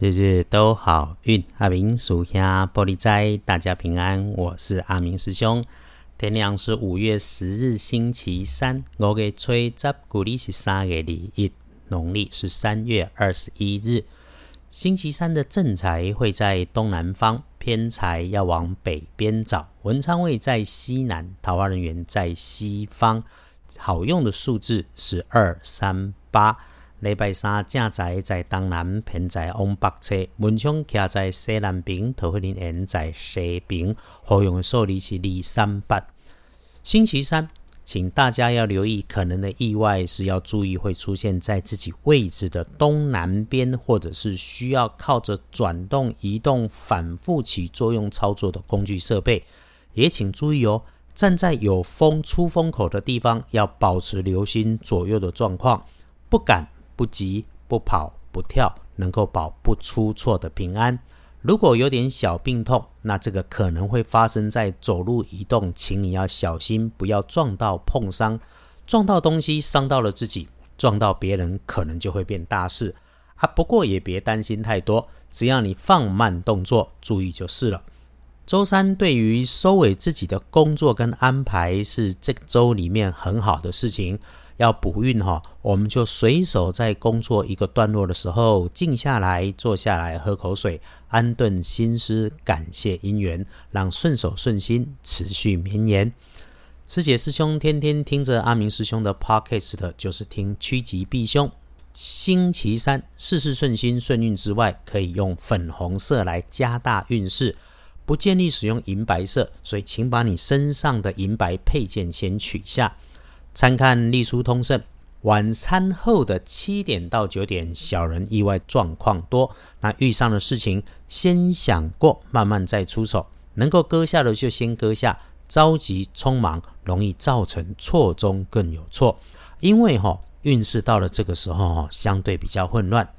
日日都好运，阿明属下玻璃斋，大家平安。我是阿明师兄。天亮是五月十日，星期三。五月初十，古历是三月二一，农历是三月二十一日。星期三的正财会在东南方，偏财要往北边找。文昌位在西南，桃花人员在西方。好用的数字是二三八。礼拜三正在在东南，偏在往北侧，门窗徛在西南边，桃花林缘在西边。好用的数字是二三八。星期三，请大家要留意可能的意外，是要注意会出现在自己位置的东南边，或者是需要靠着转动、移动、反复起作用操作的工具设备。也请注意哦，站在有风出风口的地方，要保持留心左右的状况，不敢。不急不跑不跳，能够保不出错的平安。如果有点小病痛，那这个可能会发生在走路移动，请你要小心，不要撞到碰伤，撞到东西伤到了自己，撞到别人可能就会变大事啊。不过也别担心太多，只要你放慢动作，注意就是了。周三对于收尾自己的工作跟安排，是这周里面很好的事情。要补运哈，我们就随手在工作一个段落的时候，静下来，坐下来，喝口水，安顿心思，感谢姻缘，让顺手顺心持续绵延。师姐师兄天天听着阿明师兄的 podcast，就是听趋吉避凶。星期三事事顺心顺运之外，可以用粉红色来加大运势，不建议使用银白色，所以请把你身上的银白配件先取下。参看《隶书通胜》，晚餐后的七点到九点，小人意外状况多。那遇上的事情，先想过，慢慢再出手。能够割下的就先割下，着急匆忙，容易造成错中更有错。因为哈，运势到了这个时候哈，相对比较混乱。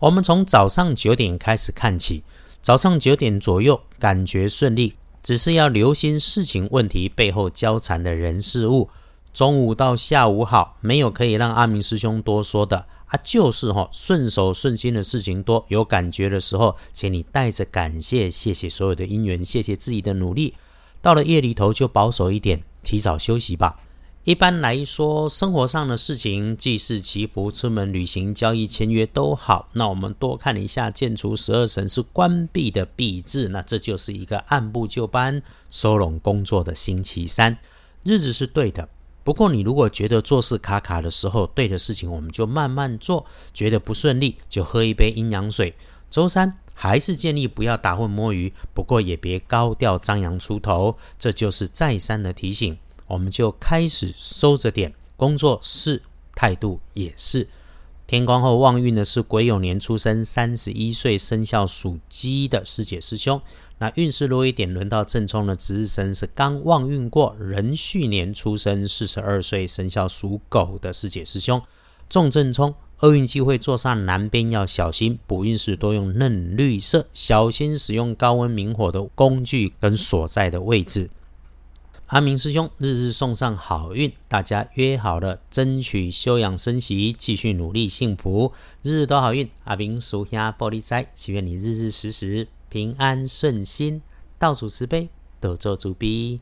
我们从早上九点开始看起，早上九点左右感觉顺利，只是要留心事情问题背后交缠的人事物。中午到下午好，没有可以让阿明师兄多说的啊，就是哈顺手顺心的事情多，有感觉的时候，请你带着感谢，谢谢所有的因缘，谢谢自己的努力。到了夜里头就保守一点，提早休息吧。一般来说，生活上的事情，祭祀祈福、出门旅行、交易签约都好。那我们多看一下，建除十二神是关闭的闭字，那这就是一个按部就班收拢工作的星期三，日子是对的。不过，你如果觉得做事卡卡的时候，对的事情我们就慢慢做；觉得不顺利，就喝一杯阴阳水。周三还是建议不要打混摸鱼，不过也别高调张扬出头，这就是再三的提醒。我们就开始收着点，工作是，态度也是。天光后旺运的是癸酉年出生，三十一岁生肖属鸡的师姐师兄。那运势弱一点，轮到正冲的值日生是刚旺运过，壬戌年出生，四十二岁生肖属狗的师姐师兄。重正冲，厄运机会坐上南边要小心，补运时多用嫩绿色，小心使用高温明火的工具跟所在的位置。阿明师兄日日送上好运，大家约好了，争取休养生息，继续努力幸福，日日都好运。阿明属下玻璃斋，祈愿你日日时时。平安顺心，道主慈悲，得做主逼。